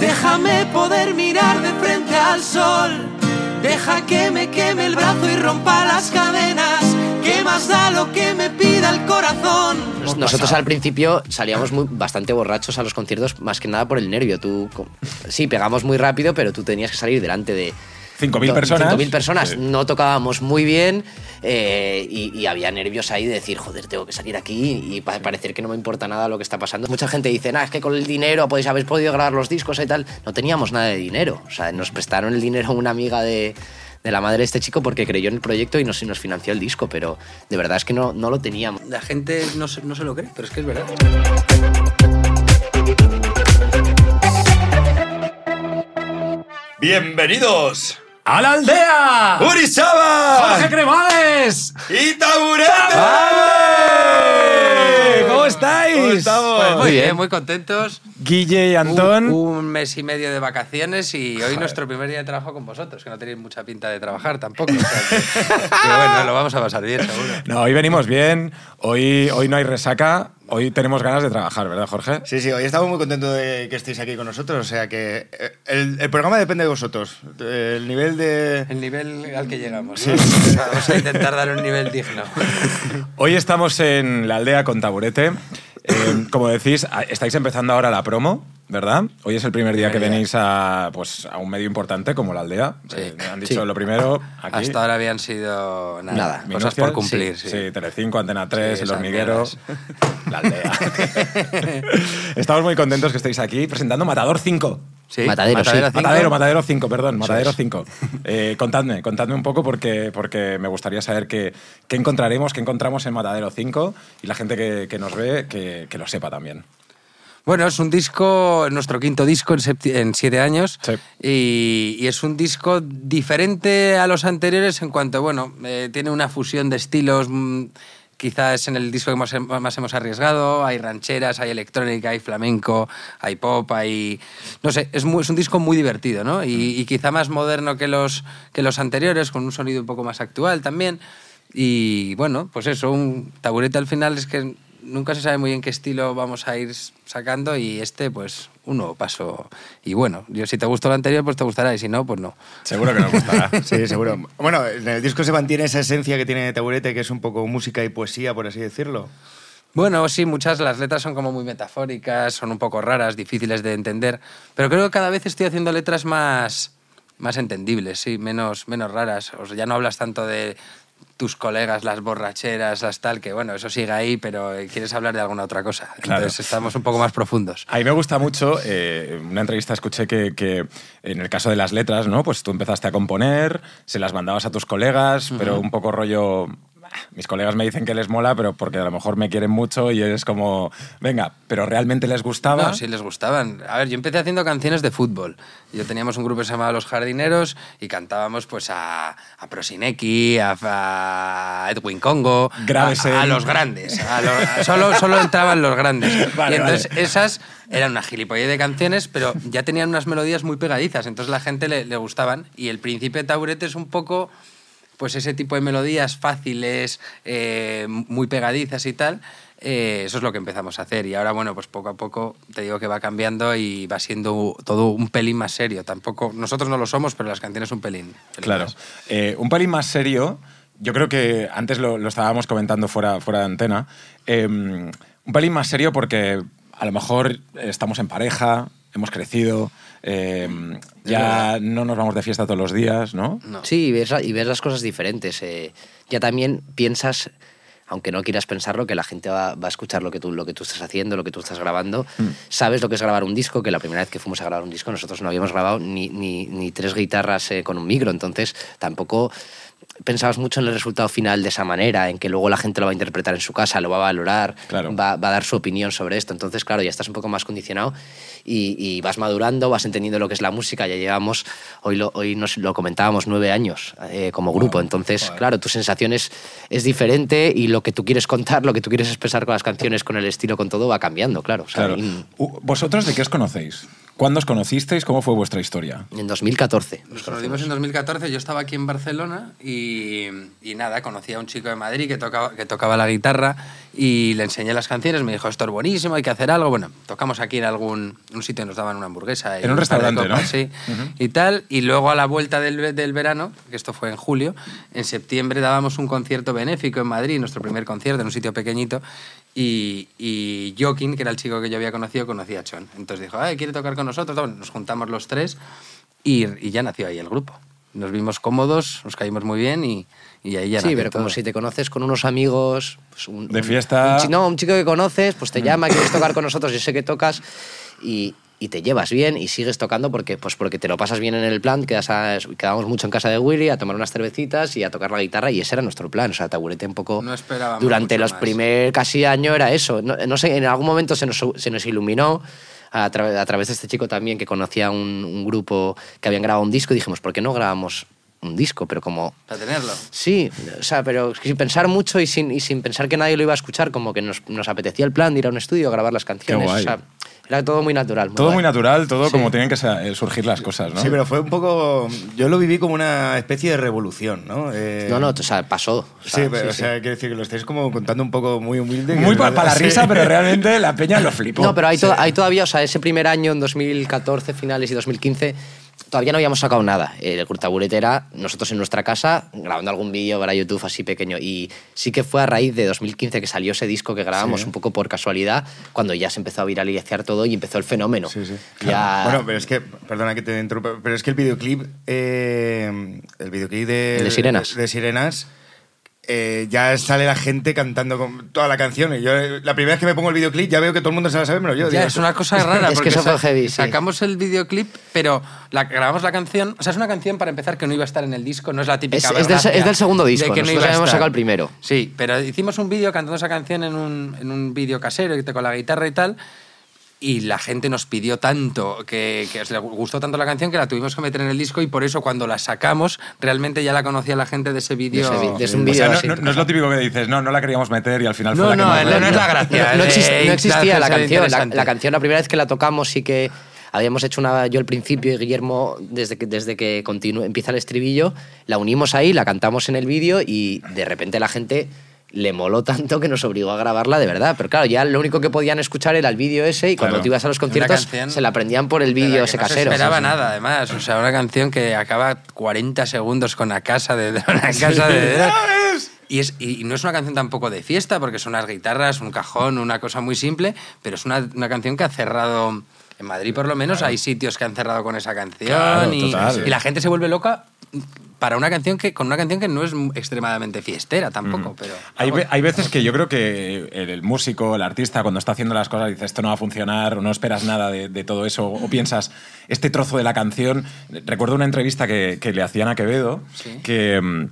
Déjame poder mirar de frente al sol. Deja que me queme el brazo y rompa las cadenas. ¿Qué más da lo que me pida el corazón? Nos- Nosotros al principio salíamos muy, bastante borrachos a los conciertos, más que nada por el nervio. Tú, sí, pegamos muy rápido, pero tú tenías que salir delante de 5.000 to- personas. 5.000 personas. Sí. No tocábamos muy bien eh, y, y había nervios ahí de decir, joder, tengo que salir aquí y pa- parecer que no me importa nada lo que está pasando. Mucha gente dice, nah, es que con el dinero podéis haber podido grabar los discos y tal. No teníamos nada de dinero. O sea, nos prestaron el dinero una amiga de, de la madre de este chico porque creyó en el proyecto y nos, y nos financió el disco, pero de verdad es que no, no lo teníamos. La gente no se, no se lo cree, pero es que es verdad. Bienvenidos ¡A la aldea! Urizaba ¡Jorge Cremades! y Taburete. ¿Cómo estáis? ¿Cómo estamos? Pues muy Muy bien, bien. muy contentos. Guille y Antón. Un, un mes y medio de vacaciones y hoy nuestro primer día de trabajo con vosotros, que no tenéis mucha pinta de trabajar tampoco. o sea que- Pero bueno, lo vamos a pasar bien, seguro. No, hoy venimos bien. Hoy, hoy no hay resaca. Hoy tenemos ganas de trabajar, ¿verdad, Jorge? Sí, sí, hoy estamos muy contentos de que estéis aquí con nosotros. O sea que eh, el, el programa depende de vosotros. El nivel de. El nivel al que llegamos. ¿no? O sea, Vamos a intentar dar un nivel digno. Hoy estamos en la aldea con taburete. Eh, como decís, estáis empezando ahora la promo, ¿verdad? Hoy es el primer día que venís a, pues, a un medio importante como la aldea. Sí. Eh, han dicho Sí. lo primero aquí. Hasta ahora habían sido nada, Nada. cosas por cumplir. Sí, Sí, sí, Telecinco, Antena 3, Sí, El Hormiguero, la aldea. Estamos muy contentos que estéis aquí presentando Matador 5. Sí, Matadero, sí. cinco. Matadero, Matadero 5, perdón, Matadero es. 5. Eh, contadme, contadme un poco porque, porque me gustaría saber qué, qué encontraremos, qué encontramos en Matadero 5 y la gente que, que nos ve que, que lo sepa también. Bueno, es un disco, nuestro quinto disco en, en siete años. Sí. Y, y es un disco diferente a los anteriores en cuanto, bueno, eh, tiene una fusión de estilos. mm, Quizás en el disco que más, más hemos arriesgado. Hay rancheras, hay electrónica, hay flamenco, hay pop, hay. No sé, es, muy- es un disco muy divertido, ¿no? Y, y quizá más moderno que los, que los anteriores, con un sonido un poco más actual también. Y bueno, pues eso, un taburete al final es que nunca se sabe muy bien qué estilo vamos a ir sacando y este, pues, un nuevo paso. Y bueno, yo, si te gustó el anterior, pues te gustará y si no, pues no. Seguro que nos gustará. Sí, seguro. Bueno, en el disco se mantiene esa esencia que tiene Taburete, que es un poco música y poesía, por así decirlo. Bueno, sí, muchas las letras son como muy metafóricas, son un poco raras, difíciles de entender, pero creo que cada vez estoy haciendo letras más, más entendibles, sí, menos, menos raras. O sea, ya no hablas tanto de tus colegas, las borracheras, las tal, que bueno, eso sigue ahí, pero eh, quieres hablar de alguna otra cosa. Claro. Entonces estamos un poco más profundos. A mí me gusta mucho, eh, una entrevista escuché que, que en el caso de las letras, ¿no? Pues tú empezaste a componer, se las mandabas a tus colegas, pero un poco rollo... "Bah, Mis colegas me dicen que les mola, pero porque a lo mejor me quieren mucho y es como, venga, pero realmente les gustaba. No, sí les gustaban. A ver, yo empecé haciendo canciones de fútbol. Yo teníamos un grupo que se llamaba Los Jardineros y cantábamos pues a, a Prosinecki, a, a Edwin Congo, a, los grandes. los- solo, solo entraban los grandes. Vale, y entonces vale. esas eran una gilipollez de canciones, pero ya tenían unas melodías muy pegadizas, entonces la gente le, le gustaban. Y el Príncipe Taburete es un poco pues ese tipo de melodías fáciles, eh, muy pegadizas y tal, eh, eso es lo que empezamos a hacer. Y ahora, bueno, pues poco a poco te digo que va cambiando y va siendo todo un pelín más serio. Tampoco, nosotros no lo somos, pero las canciones un pelín. pelín Claro. Eh, un pelín más serio, yo creo que antes lo, lo estábamos comentando fuera, fuera de antena, eh, un pelín más serio porque a lo mejor estamos en pareja, hemos crecido, eh, ya no nos vamos de fiesta todos los días, ¿no? No. Sí, y ves, y ves las cosas diferentes. eh. Ya también piensas, aunque no quieras pensarlo, que la gente va, va a escuchar lo que, tú, lo que tú estás haciendo, lo que tú estás grabando. Sabes lo que es grabar un disco, que la primera vez que fuimos a grabar un disco nosotros no habíamos grabado ni, ni, ni tres guitarras eh, con un micro, entonces tampoco pensabas mucho en el resultado final de esa manera, en que luego la gente lo va a interpretar en su casa, lo va a valorar, Claro. va, va a dar su opinión sobre esto. Entonces, claro, ya estás un poco más condicionado y, y vas madurando, vas entendiendo lo que es la música. Ya llevamos, hoy lo, hoy nos lo comentábamos, nueve años eh, como grupo. Entonces, claro, tu sensación es, es diferente y lo que tú quieres contar, lo que tú quieres expresar con las canciones, con el estilo, con todo, va cambiando, claro. O sea, Claro. y- ¿Vosotros de qué os conocéis? ¿Cuándo os conocisteis? ¿Cómo fue vuestra historia? En 2014. Nos conocimos en 2014, yo estaba aquí en Barcelona y, y nada, conocí a un chico de Madrid que tocaba, que tocaba la guitarra y le enseñé las canciones, me dijo, esto es buenísimo, hay que hacer algo. Bueno, tocamos aquí en algún un sitio, nos daban una hamburguesa. y En un restaurante, copas, ¿no? Sí, y tal. Y luego a la vuelta del, del verano, que esto fue en julio, en septiembre dábamos un concierto benéfico en Madrid, nuestro primer concierto en un sitio pequeñito. Y, y Joaquín, que era el chico que yo había conocido, conocía a Chon. Entonces dijo, Ay, ¿quiere tocar con nosotros? Bueno, nos juntamos los tres y, y ya nació ahí el grupo. Nos vimos cómodos, nos caímos muy bien y, y ahí ya Sí, nació pero como todo. si te conoces con unos amigos. pues, un- De fiesta. un no, un chico que conoces, pues te llama, quieres tocar con nosotros, yo sé que tocas y, y te llevas bien y sigues tocando porque, pues porque te lo pasas bien en el plan. Quedas a- quedábamos mucho en casa de Willy a tomar unas cervecitas y a tocar la guitarra y ese era nuestro plan. O sea, Taburete un poco. No esperábamos Durante los más. primer casi año era eso. No, no sé, en algún momento se nos, se nos iluminó. A, tra- a través de este chico también que conocía un, un grupo que habían grabado un disco y dijimos, ¿por qué no grabamos un disco? Pero como Para tenerlo. Sí, o sea, pero sin pensar mucho y sin, y sin pensar que nadie lo iba a escuchar, como que nos, nos apetecía el plan de ir a un estudio a grabar las canciones. guay. O sea, era todo muy natural. Todo guay. muy natural, todo Sí. como tienen que eh, surgir las cosas, ¿no? Sí, pero fue un poco. Yo lo viví como una especie de revolución, ¿no? Eh, No, no, o sea, pasó. O Sí, pero, o sí, sea, quiero decir que lo estáis como contando un poco muy humilde. Muy para la sí. risa, pero realmente la peña lo flipó. No, pero hay, to- hay todavía, o sea, ese primer año, en 2014, finales y 2015, todavía no habíamos sacado nada. El Curtaburete era nosotros en nuestra casa grabando algún vídeo para YouTube así pequeño. Y sí que fue a raíz de 2015 que salió ese disco que grabamos un poco por casualidad, cuando ya se empezó a viralizar todo y empezó el fenómeno. Sí, sí. Ya- Bueno, pero es que, perdona que te interrumpa, pero es que el videoclip, eh, el videoclip de, El de Sirenas. de Sirenas, eh, ya sale la gente cantando con toda la canción. Y yo, eh, la primera vez que me pongo el videoclip, ya veo que todo el mundo se la sabe, menos yo. Ya, Digo, es una cosa rara. Es que porque eso fue sa- heavy, sí. Sacamos el videoclip, pero la, grabamos la canción. O sea, es una canción para empezar que no iba a estar en el disco, no es la típica. Es- es del- Vergacia es del segundo disco, de que no nosotros a habíamos sacado el primero. Sí, pero hicimos un vídeo cantando esa canción en un, en un vídeo casero con la guitarra y tal. Y la gente nos pidió tanto, que, que gustó tanto la canción que la tuvimos que meter en el disco y por eso cuando la sacamos realmente ya la conocía la gente de ese vídeo. De ese vi- de ese O vídeo sea, no, así. no- no es lo típico que dices, no, no la queríamos meter y al final fue No, la que no, más no, no vendió. es la gracia. No, de- exist- no existía la canción. La, la canción, la primera vez que la tocamos, sí que habíamos hecho una. Yo al principio y Guillermo, desde que, desde que continúa, empieza el estribillo, la unimos ahí, la cantamos en el vídeo y de repente la gente le moló tanto que nos obligó a grabarla de verdad. Pero claro, ya lo único que podían escuchar era el vídeo ese y cuando Claro. tú ibas a los conciertos se la aprendían por el vídeo ese no se casero. esperaba Sí, sí. nada, además. O sea, una canción que acaba 40 segundos con la casa de, una casa de y, es, y no es una canción tampoco de fiesta, porque son unas guitarras, un cajón, una cosa muy simple, pero es una, una canción que ha cerrado. En Madrid, por lo menos, hay sitios que han cerrado con esa canción Claro, y, total. y la gente se vuelve loca para una canción que con una canción que no es extremadamente fiestera tampoco, pero Hay, hay veces que yo creo que el, el músico, el artista, cuando está haciendo las cosas, dice esto no va a funcionar, o no esperas nada de, de todo eso, o piensas este trozo de la canción. Recuerdo una entrevista que, que le hacían a Quevedo, Sí. que, mm,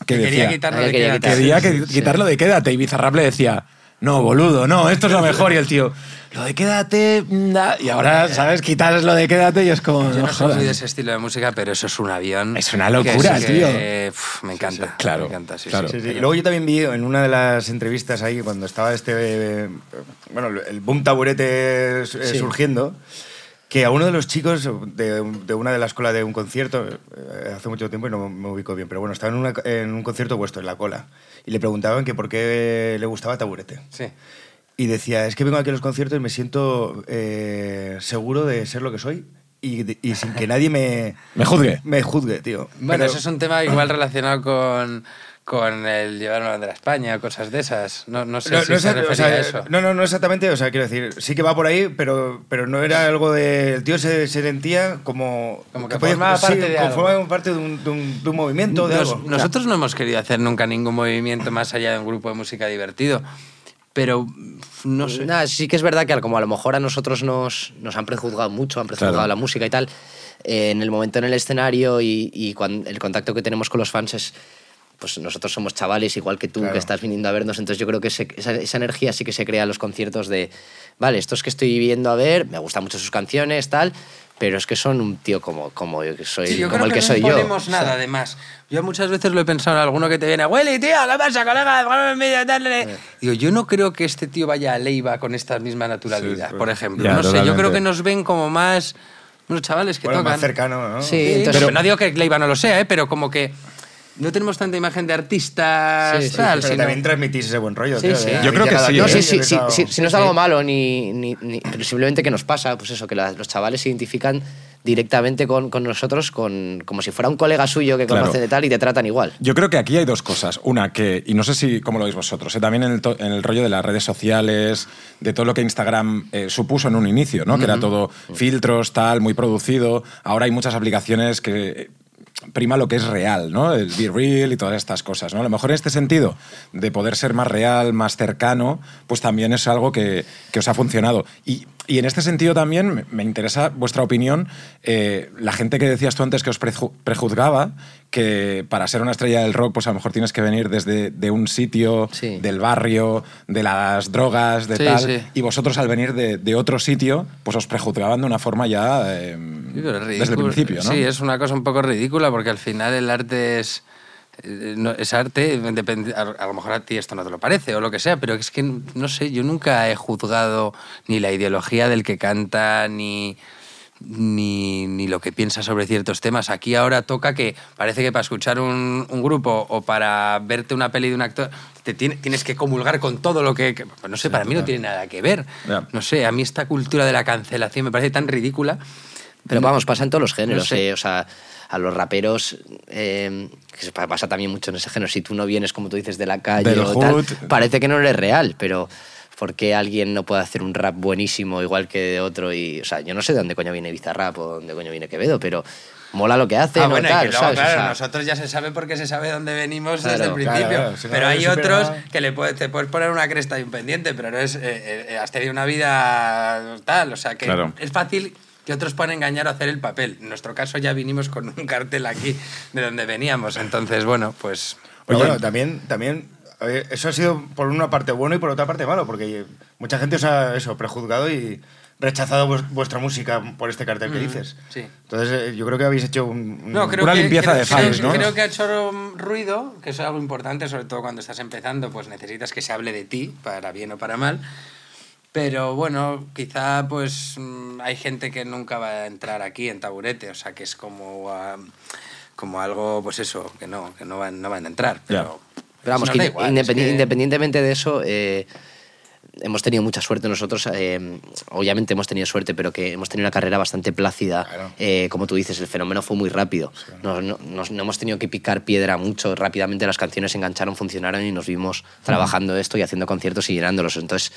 que que quería decía, quitarlo Había de Quédate. quería que- Sí. quitarlo de quédate, y Bizarrap le decía, no, boludo, no, esto es lo mejor, y el tío, lo de quédate, da", y ahora, ¿sabes? Quitas lo de quédate y es como, Yo no no soy muy de ese estilo de música, pero eso es un avión. Es una locura, tío. me encanta. Claro, Me encanta, sí, claro. sí, Sí, sí. sí. Luego yo también vi en una de las entrevistas ahí, cuando estaba este, eh, bueno, el boom taburete eh, Sí. surgiendo, que a uno de los chicos de, de una de las colas de un concierto, eh, hace mucho tiempo y no me ubico bien, pero bueno, estaba en, una- en un concierto vuestro, en la cola, y le preguntaban que por qué le gustaba taburete. Sí. Y decía, es que vengo aquí a los conciertos y me siento eh, seguro de ser lo que soy y, de- y sin que nadie me, Me juzgue. me juzgue, tío. Bueno, Pero- eso es un tema igual relacionado con, con el llevar una bandera a España, cosas de esas. No, no sé No, si no se o refería sea, a eso. no, no, no exactamente. O sea, quiero decir, sí que va por ahí, pero, pero no era algo de. El tío se, se sentía como. Como que formaba parte de como algo. formaba parte de un, de un- de un movimiento, de Nos- algo. nosotros no hemos querido hacer nunca ningún movimiento más allá de un grupo de música divertido. Pero no sé. Nada, sí que es verdad que como a lo mejor a nosotros nos, nos han prejuzgado mucho, han prejuzgado Claro. la música y tal, eh, en el momento en el escenario y, y cuan- el contacto que tenemos con los fans es, pues nosotros somos chavales igual que tú, Claro. que estás viniendo a vernos, entonces yo creo que esa, esa energía sí que se crea en los conciertos de, vale, estos que estoy viendo a ver, me gustan mucho sus canciones, tal, pero es que son un tío como, como yo que soy, Sí, yo como creo el que, que, soy no yo. imponemos nada, además. Yo muchas veces lo he pensado en alguno que te viene, Willy, tío, ¿qué pasa, colega? Dale". Digo, yo no creo que este tío vaya a Leiva con esta misma naturalidad, Sí, sí. por ejemplo. Ya, no sé, yo creo que nos ven como más unos chavales que Bueno, tocan. más cercano, ¿no? Sí, Sí, entonces- pero no digo que Leiva no lo sea, ¿eh? pero como que no tenemos tanta imagen de artistas, Sí, sí, tal, Pero sino- también transmitís ese buen rollo. Sí, tío, de- Yo creo que sí, No, ¿eh? sí, sí, sí, si no es algo malo, ni, ni- ni- pero simplemente que nos pasa, pues eso, que la- los chavales se identifican directamente con, con nosotros con, como si fuera un colega suyo que Claro. conoce de tal y te tratan igual. Yo creo que aquí hay dos cosas. Una, que, y no sé si cómo lo veis vosotros, ¿eh? también en el, to- en el rollo de las redes sociales, de todo lo que Instagram eh, supuso en un inicio, ¿no? que era todo filtros, tal, muy producido. Ahora hay muchas aplicaciones que eh, prima lo que es real, ¿no? El be real y todas estas cosas, ¿no? A lo mejor en este sentido, de poder ser más real, más cercano, pues también es algo que, que os ha funcionado. Y, y en este sentido también me- interesa vuestra opinión. eh, la gente que decías tú antes que os preju- prejuzgaba, que para ser una estrella del rock, pues a lo mejor tienes que venir desde de un sitio, Sí. del barrio, de las drogas, de Sí, tal. sí. Y vosotros al venir de, de otro sitio, pues os prejuzgaban de una forma ya eh, desde el principio, ¿no? Sí, es una cosa un poco ridícula porque al final el arte es. Eh, no- es arte, depende- a, a lo mejor a ti esto no te lo parece o lo que sea, pero es que, no sé, yo nunca he juzgado ni la ideología del que canta, ni, ni, ni lo que piensa sobre ciertos temas. Aquí ahora toca que parece que para escuchar un, un grupo o para verte una peli de un actor, te tiene- tienes que comulgar con todo lo que... que- pues no sé, para mí no tiene nada que ver. No sé, a mí esta cultura de la cancelación me parece tan ridícula. Pero vamos, pasa en todos los géneros. No sé. eh, o sea, a los raperos, eh, que pasa también mucho en ese género. Si tú no vienes, como tú dices, de la calle Del o tal, parece que no eres real, pero ¿por qué alguien no puede hacer un rap buenísimo igual que de otro? Y, o sea, yo no sé de dónde coño viene Bizarrap o dónde coño viene Quevedo, pero mola lo que hace, Ah, ¿no? bueno, y que luego, ¿sabes? O claro, sea, nosotros ya se sabe porque se sabe dónde venimos Claro, desde el principio. claro, si no, pero hay otros nada. que le puedes, te puedes poner una cresta y un pendiente, pero no es, eh, eh, has tenido una vida tal. O sea, que Claro. es fácil que otros puedan engañar o hacer el papel. En nuestro caso ya vinimos con un cartel aquí de donde veníamos. Entonces, bueno, pues... Oye. bueno, también, también eh, eso ha sido por una parte bueno y por otra parte malo, porque mucha gente os ha eso, prejuzgado y rechazado vues- vuestra música por este cartel que dices. sí. Entonces eh, yo creo que habéis hecho un... un- No, creo Una que, limpieza creo- de fans, creo- ¿no? Creo que ha hecho ruido, que eso es algo importante, sobre todo cuando estás empezando, pues necesitas que se hable de ti, para bien o para mal. Pero bueno, quizá pues mm, hay gente que nunca va a entrar aquí en taburete, o sea que es como, ah, como algo, pues eso, que no, que no van, no van a entrar. Pero, Pero vamos, que igual, independi- es que- independientemente de eso, eh, hemos tenido mucha suerte nosotros. eh, obviamente hemos tenido suerte, pero que hemos tenido una carrera bastante plácida. Claro. Eh, como tú dices, el fenómeno fue muy rápido. No, no- nos- no hemos tenido que picar piedra mucho. Rápidamente las canciones se engancharon, funcionaron y nos vimos trabajando esto y haciendo conciertos y llenándolos. Entonces.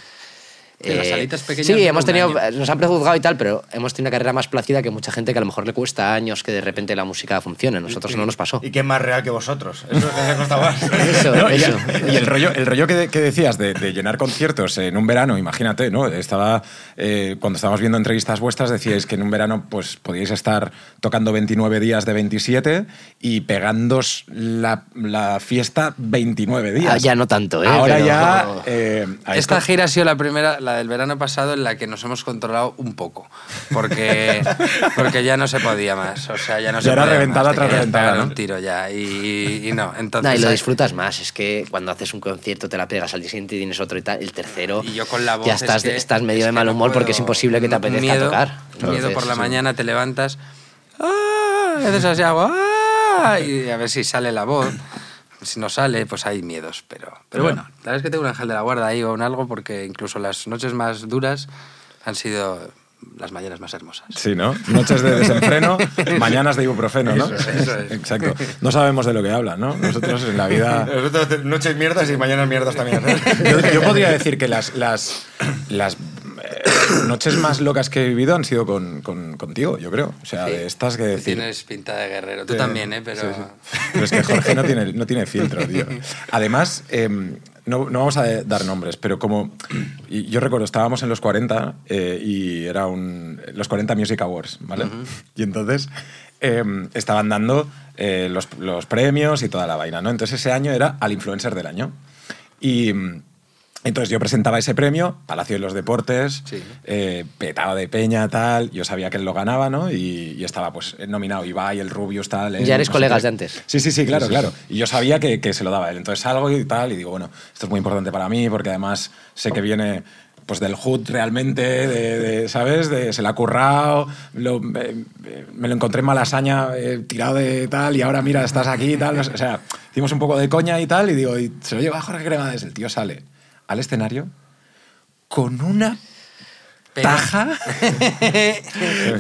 Que las eh, salitas pequeñas sí, hemos tenido, año. nos han prejuzgado y tal, pero hemos tenido una carrera más plácida que mucha gente que a lo mejor le cuesta años que de repente la música funcione. Nosotros no nos pasó. Y que es más real que vosotros. Eso les ha costado más. Eso, No, eso. y el rollo, el rollo que, que decías de, de llenar conciertos en un verano, imagínate, ¿no? Estaba, eh, cuando estábamos viendo entrevistas vuestras, decíais que en un verano pues, podíais estar tocando 29 días de 27 y pegando la, la fiesta 29 días. Ah, ya no tanto, ¿eh? Ahora Pero- ya... eh, Esta esto- gira ha sido la primera, la del verano pasado, en la que nos hemos controlado un poco. Porque, porque ya no se podía más. O sea, ya no se Ya era podía reventada más. Tras reventada, ¿no? un tiro ya. Y, y no, entonces... No, y lo disfrutas más. Es que cuando haces un concierto te la pegas al día siguiente y tienes otro y tal. El tercero Y yo con la voz ya es estás, que- estás medio es de mal no humor porque es puedo- imposible que te apetezca miedo, tocar. Miedo Entonces, por la sí. mañana te levantas... ¡Ah! Y haces así hago... ¡Ah! Y a ver si sale la voz. Si no sale, pues hay miedos. Pero, pero bueno, la verdad es que tengo un ángel de la guarda ahí o un algo porque incluso las noches más duras han sido las mañanas más hermosas. Sí, ¿no? Noches de desenfreno, mañanas de ibuprofeno, ¿no? Eso es, eso es. Exacto. No sabemos de lo que hablan, ¿no? Nosotros en la vida... Nosotros noches mierdas y mañanas mierdas también. Yo, yo podría decir que las, las, las noches más locas que he vivido han sido con, con- contigo, yo creo. O sea, Sí. de estas que Tú decir... Tienes pinta de guerrero. Tú también, ¿eh? Pero... Sí, sí. Pero es que Jorge no tiene, no tiene filtro, tío. Además, em, no, no vamos a dar nombres, pero como. yo recuerdo, estábamos en los 40 eh, y era un. Los 40 Music Awards, ¿vale? Y entonces em, estaban dando eh, los, los premios y toda la vaina, ¿no? Entonces ese año era al influencer del año. Y. Entonces yo presentaba ese premio, Palacio de los Deportes, Sí. eh, petado de peña, tal. Yo sabía que él lo ganaba, ¿no? Y, y estaba pues nominado Ibai, el Rubius, tal. Ya eres no colegas de antes. Sí, sí, sí, claro, claro. Y yo sabía que, que se lo daba él. Entonces salgo y tal, y digo, bueno, esto es muy importante para mí porque además sé que viene pues del hood realmente, de, de, ¿sabes? De, se la ha currado, lo- me, me lo encontré en Malasaña eh, tirado de tal y ahora mira, estás aquí y tal. no sé, O sea, hicimos un poco de coña y tal y digo, y se lo lleva Jorge Cremades. El tío sale al escenario con una Pero- taja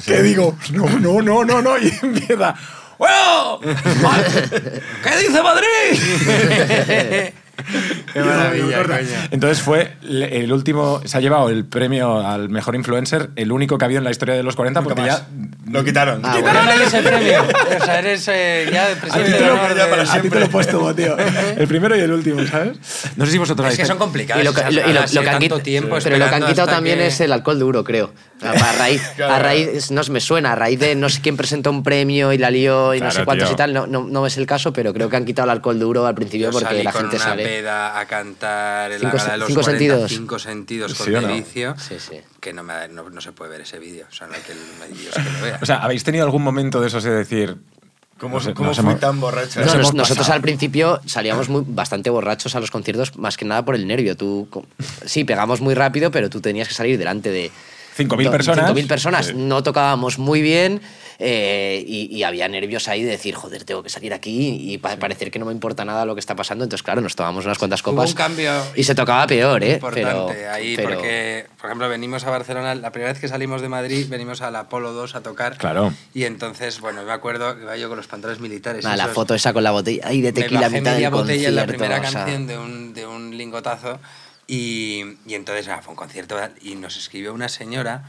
que digo, no, no, no, no, no, y empieza, ¡Bueno! ¿Qué dice Madrid? Qué maravilla. Entonces fue el último, se ha llevado el premio al mejor influencer, el único que ha habido en la historia de los 40, porque ya. Lo quitaron. Ah, ¿Quitaron ese premio? O sea, eres eh, ya el A ti, presidente te de lo, de- para a ti te lo he puesto, tío. El primero y el último, ¿sabes? No sé si vosotros Es que son complicadas. Y lo, que- lo- y lo- lo eh, que han tanto quit- tiempo pero lo que han quitado también que- es el alcohol duro, creo. A a raíz, Claro. a raíz, no me suena, a raíz de no sé quién presentó un premio y la lió y no Claro, sé cuántos tío. y tal, no, no, no es el caso, pero creo que han quitado el alcohol duro al principio Yo porque la gente sale. A cantar en Cinco la gala de los cinco 40, sentidos. cinco sentidos con ¿Sí no? Delicio, Sí, sí. que no, me, no, no se puede ver ese vídeo. O sea, no hay que, no hay Dios que lo vea. O sea, ¿habéis tenido algún momento de esos de decir. ¿Cómo, no sé, cómo fui hemos- tan borracho? No, Nos nosotros pasado. al principio salíamos muy, bastante borrachos a los conciertos, más que nada por el nervio. Tú, sí, pegamos muy rápido, pero tú tenías que salir delante de 5.000 do- personas. 5.000 personas. Sí. No tocábamos muy bien eh, y, y había nervios ahí de decir, joder, tengo que salir aquí y pa- parecer que no me importa nada lo que está pasando. Entonces, claro, nos tomamos unas cuantas Hubo copas. un cambio Y se tocaba peor, ¿eh? importante Pero, ahí, pero- porque, por ejemplo, venimos a Barcelona, la primera vez que salimos de Madrid, venimos al Apolo 2 a tocar. Claro. Y entonces, bueno, me acuerdo que iba yo con los pantalones militares. La foto esa con la botella ahí de me tequila a bajé mitad media del botella en la primera o sea, canción de un, de un lingotazo y, y entonces ah, fue un concierto y nos escribió una señora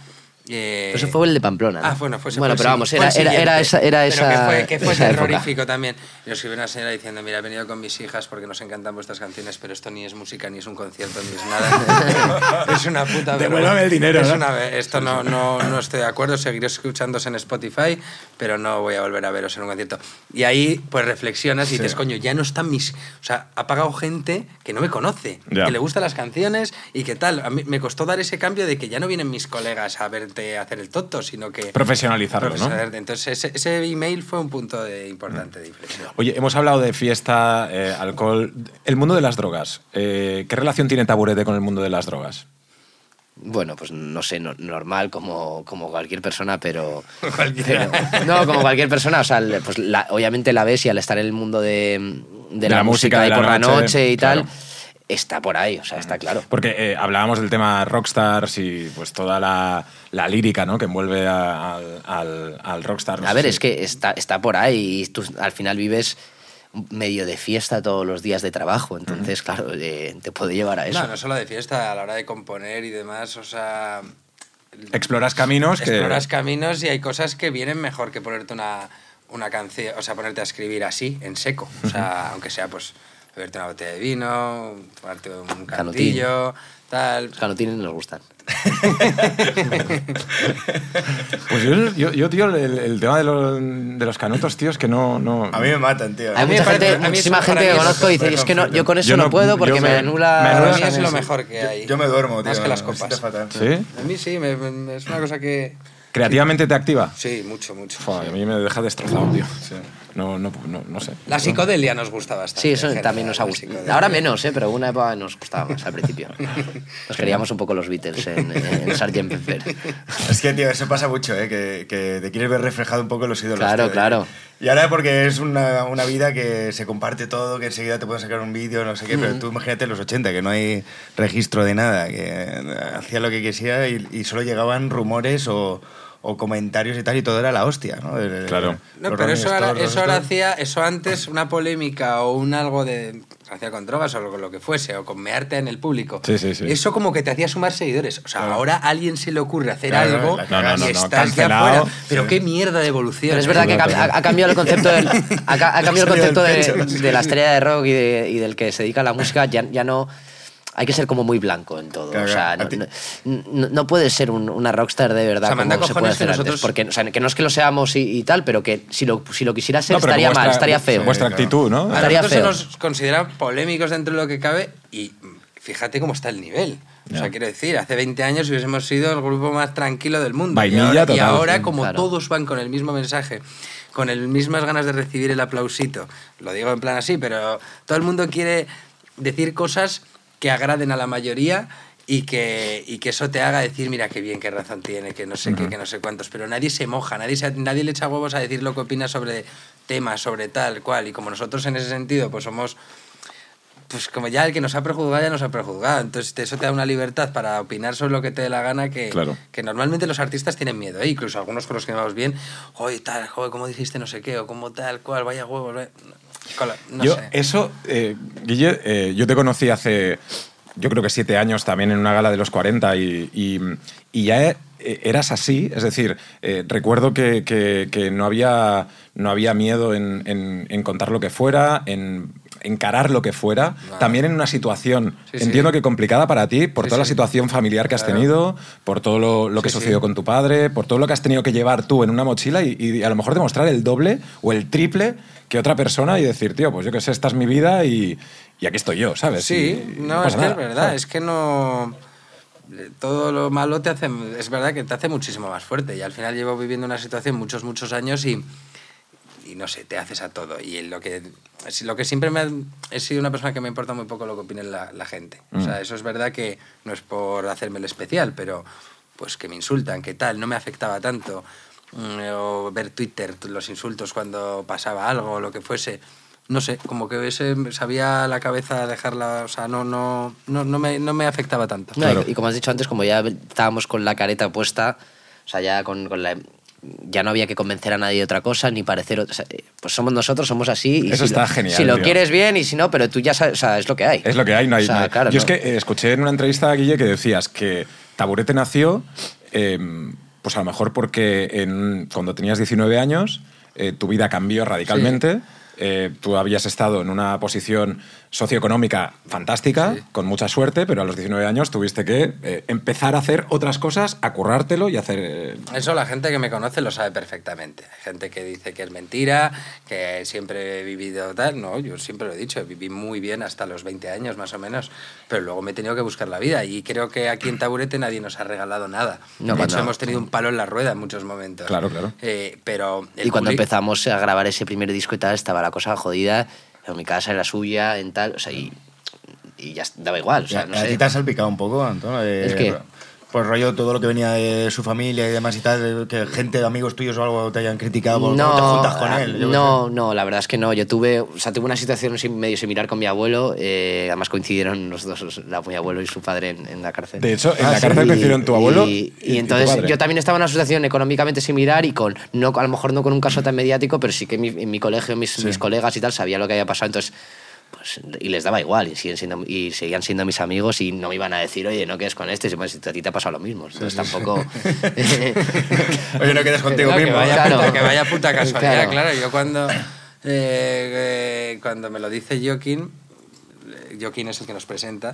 eh, Eso fue el de Pamplona. ¿no? Ah, bueno, fue, bueno, fue pero vamos, era, era, era esa, era Pero esa, que fue, que fue esa época. terrorífico también. Y nos escribió una señora diciendo, mira, he venido con mis hijas porque nos encantan vuestras canciones, pero esto ni es música, ni es un concierto, ni es nada. es una puta vergüenza. Devuélvame el dinero, Es ¿no? una esto no, no, no estoy de acuerdo, seguiré escuchándose en Spotify, pero no voy a volver a veros en un concierto. Y ahí, pues reflexionas y dices, coño, ya no están mis... O sea, ha pagado gente que no me conoce, Ya. que le gustan las canciones y que tal. A mí me costó dar ese cambio de que ya no vienen mis colegas a hacer el tonto, sino que... Profesionalizarlo, ¿no? profesionalizarte. Entonces, ese, ese email fue un punto de, importante de inflexión. Oye, hemos hablado de fiesta, eh, alcohol. El mundo de las drogas. eh, ¿Qué relación tiene Taburete con el mundo de las drogas? Bueno, pues no sé, no- normal como, como cualquier persona, pero, pero- No, como cualquier persona. O sea, pues la- obviamente la ves y al estar en el mundo de, de la, la música, música, de y la por la noche, noche y tal. Está por ahí, o sea, está claro. Porque eh, hablábamos del tema rockstars y pues toda la, la lírica ¿no? que envuelve a- al, al, al rockstar. No A ver, si- es que está, está por ahí y tú al final vives medio de fiesta todos los días de trabajo, entonces, claro, eh, te puede llevar a eso. No, no solo de fiesta, a la hora de componer y demás, o sea... Exploras caminos que... Exploras caminos y hay cosas que vienen mejor que ponerte una, una canción, o sea, ponerte a escribir así, en seco. O sea, aunque sea, pues, beberte una botella de vino, tomarte un Canutín. cantillo, tal. Los canotines nos gustan. Pues yo, yo, yo, tío, el, el tema de, los- de los canutos, tío, es que no... no... A mí me matan, tío. Hay mí me mucha parece- gente, a mí muchísima gente que conozco y dice, es que no, yo con eso Yo no, no- puedo porque me, me- anula... me anula mí es lo mejor que hay. Yo me duermo, tío. Más que las copas. fatal. ¿Sí? A mí sí, me- me- es una cosa que... ¿Creativamente te activa? Sí, mucho, mucho. Fua, A mí me deja destrozado, tío. No, no, no, no sé. La psicodelia nos gusta bastante. Sí, eso general, también nos ha gustado. Ahora menos, ¿eh? pero una época nos gustaba más al principio. Nos queríamos un poco los Beatles en, en Sgt. Pepper. Es que, tío, eso pasa mucho, ¿eh? Que, que te quieres ver reflejado un poco en los ídolos. Claro, tío. claro. Y ahora porque es una, una vida que se comparte todo, que enseguida te pueden sacar un vídeo, no sé qué, pero tú imagínate los 80, que no hay registro de nada, que hacía lo que quisiera y, y solo llegaban rumores o, o comentarios y tal, y todo era la hostia, ¿no? El- Claro. No, pero eso ahora, eso ahora hacía, eso antes, una polémica o un algo de. hacía con drogas o con lo que fuese, o con mearte en el público. Sí, sí, sí. Eso como que te hacía sumar seguidores. O sea, Claro. ahora a alguien se le ocurre hacer Claro, algo la No, no, no, y no, estás ya fuera. Pero Sí. qué mierda de evolución. Pero es verdad que ha, cam- ha- ha cambiado el concepto, del, ha, ca- ha cambiado el concepto del de, la estrella de rock y, de- y del que se dedica a la música. Ya, ya no. Hay que ser como muy blanco en todo. Claro, o sea, no, no, puedes ser un- una rockstar de verdad O sea, manda como se puede que hacer nosotros- antes. Porque, o sea, que no es que lo seamos y, y tal, pero que si lo, si lo quisieras ser No, estaría vuestra- mal, estaría feo. Vuestra claro. actitud, ¿no? A Estaría nosotros se feo. nos considera polémicos dentro de lo que cabe y fíjate cómo está el nivel. O sea, quiero decir, hace 20 años hubiésemos sido el grupo más tranquilo del mundo. Vainilla y ahora, y ahora, sí, como claro. todos van con el mismo mensaje, con las mismas ganas de recibir el aplausito, lo digo en plan así, pero todo el mundo quiere decir cosas que agraden a la mayoría y que, y que eso te haga decir, mira qué bien, qué razón tiene, que no sé qué, que no sé cuántos. Pero nadie se moja, nadie, se- nadie le echa huevos a decir lo que opina sobre temas, sobre tal, cual. Y como nosotros en ese sentido, pues somos pues como ya el que nos ha prejuzgado ya nos ha prejuzgado. Entonces eso te da una libertad para opinar sobre lo que te dé la gana que, Claro. que normalmente los artistas tienen miedo. ¿eh? Incluso algunos con los que vamos bien, oye, tal, joder, ¿cómo dijiste no sé qué? O como tal, cual, vaya huevos. vaya-". No yo, sé. eso, eh, Guille, eh, yo te conocí hace, yo creo que siete años también en una gala de los 40 y, y- y ya eh, eras así. Es decir, eh, recuerdo que, que- que no, había, no había miedo en, en- en contar lo que fuera, en encarar lo que fuera, también en una situación, Sí, sí. entiendo que complicada para ti, por Sí, toda la situación familiar que has Claro. tenido, por todo lo, lo que sucedió con tu padre, por todo lo que has tenido que llevar tú en una mochila y, y a lo mejor demostrar el doble o el triple que otra persona y decir, tío, pues yo que sé, esta es mi vida y, y aquí estoy yo, ¿sabes? Sí, Y- no, es que nada, es verdad, ¿sabes? es que no... Todo lo malo te hace, es verdad que te hace muchísimo más fuerte y al final llevo viviendo una situación muchos, muchos años y, y no sé, te haces a todo. Y lo que, lo que siempre me ha, he sido una persona que me importa muy poco lo que opine la, la gente. O Mm. sea, eso es verdad que no es por hacerme el especial, pero pues que me insultan, que tal, no me afectaba tanto. Mm, O ver Twitter, los insultos cuando pasaba algo o lo que fuese. No sé, como que ese sabía la cabeza dejarla, o sea, no, no, no, no, me, no me afectaba tanto. No, Claro. y, y como has dicho antes, como ya estábamos con la careta puesta, o sea, ya con, con la ya no había que convencer a nadie de otra cosa ni parecer otra- o sea, pues somos nosotros somos así y Eso si está lo, genial, si lo tío. quieres bien y si no pero tú ya sabes o sea es lo que hay Es lo que hay, no hay. O sea, no hay- claro, Yo es que eh, escuché en una entrevista a Guille que decías que Taburete nació, eh, pues a lo mejor porque en- cuando tenías 19 años eh, tu vida cambió radicalmente. Eh, tú habías estado en una posición socioeconómica fantástica, Sí. con mucha suerte, pero a los 19 años tuviste que eh, empezar a hacer otras cosas, a currártelo y hacer... eh, Eso la gente que me conoce lo sabe perfectamente. Hay gente que dice que es mentira, que siempre he vivido tal. No, yo siempre lo he dicho, viví muy bien hasta los 20 años más o menos, pero luego me he tenido que buscar la vida y creo que aquí en Taburete nadie nos ha regalado nada. No, de hecho, no. hemos tenido un palo en la rueda en muchos momentos. Claro, claro. Eh, pero y cuando public- empezamos a grabar ese primer disco y tal estaba la cosa jodida en mi casa en la suya en tal o sea y, y ya daba igual o sea, no a sé. ti te has salpicado un poco, Antonio. Eh, ¿El qué? Pues rollo todo lo que venía de su familia y demás y tal, que gente, amigos tuyos o algo te hayan criticado por cómo te juntas con él. yo qué no, no, la verdad es que no. Yo tuve, o sea, tuve una situación medio similar con mi abuelo. eh, además coincidieron los dos, la- mi abuelo y su padre en, en la cárcel. De hecho, en Ah, la sí. cárcel coincidieron tu abuelo y, y, y entonces tu padre. yo también estaba en una situación económicamente similar y con no a lo mejor no con un caso tan mediático pero sí que en mi, en mi colegio mis, mis colegas y tal sabía lo que había pasado entonces pues, y les daba igual y siguen siendo y seguían siendo mis amigos y no me iban a decir oye no quedes con este y, pues, a ti te ha pasado lo mismo entonces tampoco Oye, no quedes contigo No, que mismo. vaya, Claro. puta, que vaya puta casualidad, Claro. claro. Yo cuando, eh, eh, cuando me lo dice Joaquín, Joaquín es el que nos presenta,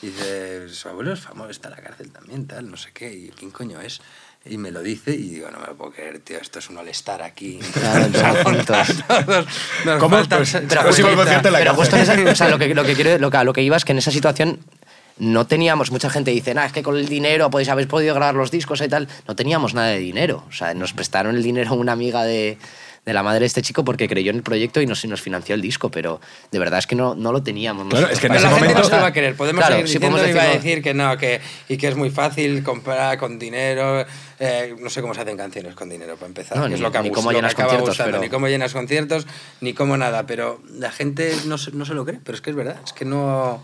dice, su abuelo es famoso, está en la cárcel también, tal, no sé qué, y ¿quién coño es? Y me lo dice y digo, no me lo puedo creer, tío, esto es un all-star aquí. Claro, todos nos ¿Cómo? falta Pues, pero concierto en la pero justo en esa, o sea, lo que, lo que quiero, lo que, a lo que iba es que en esa situación no teníamos, mucha gente dice, nah, es que con el dinero podéis haber podido grabar los discos y tal, no teníamos nada de dinero, o sea, nos prestaron el dinero una amiga de, de la madre de este chico porque creyó en el proyecto y nos, y nos financió el disco, pero de verdad es que no, no lo teníamos. Claro, nosotros es que en Pero ese la gente momento- no se lo va a querer. Podemos Claro, seguir diciendo podemos y va a decir que no, que, y que es muy fácil comprar con dinero. eh, no sé cómo se hacen canciones con dinero, para empezar. No, ni- es lo que, ni cómo lo que llenas conciertos, gustando, pero- Ni cómo llenas conciertos, ni cómo nada. Pero la gente no, se- no se lo cree. Pero es que es verdad. Es que no...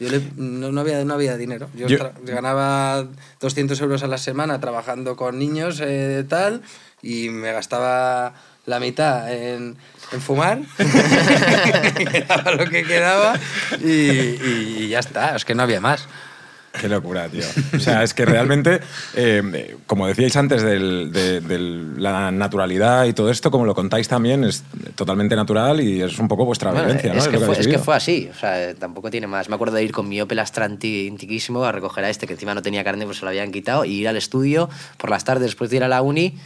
Yo le- no, no había, no había dinero. Yo, Yo- ganaba 200 euros a la semana trabajando con niños, eh, tal, y me gastaba la mitad en, en fumar, quedaba lo que quedaba, y, y- y ya está, es que no había más. Qué locura, tío. O sea, es que realmente, eh, como decíais antes del- de, de la naturalidad y todo esto, como lo contáis también, es totalmente natural y es un poco vuestra Bueno, vivencia, ¿no? es, que que fue, habéis es que fue así, o sea, tampoco tiene más. Me acuerdo de ir con mi Opel Astra anti- antiquísimo a recoger a este, que encima no tenía carne, pues se lo habían quitado, y ir al estudio por las tardes después de ir a la uni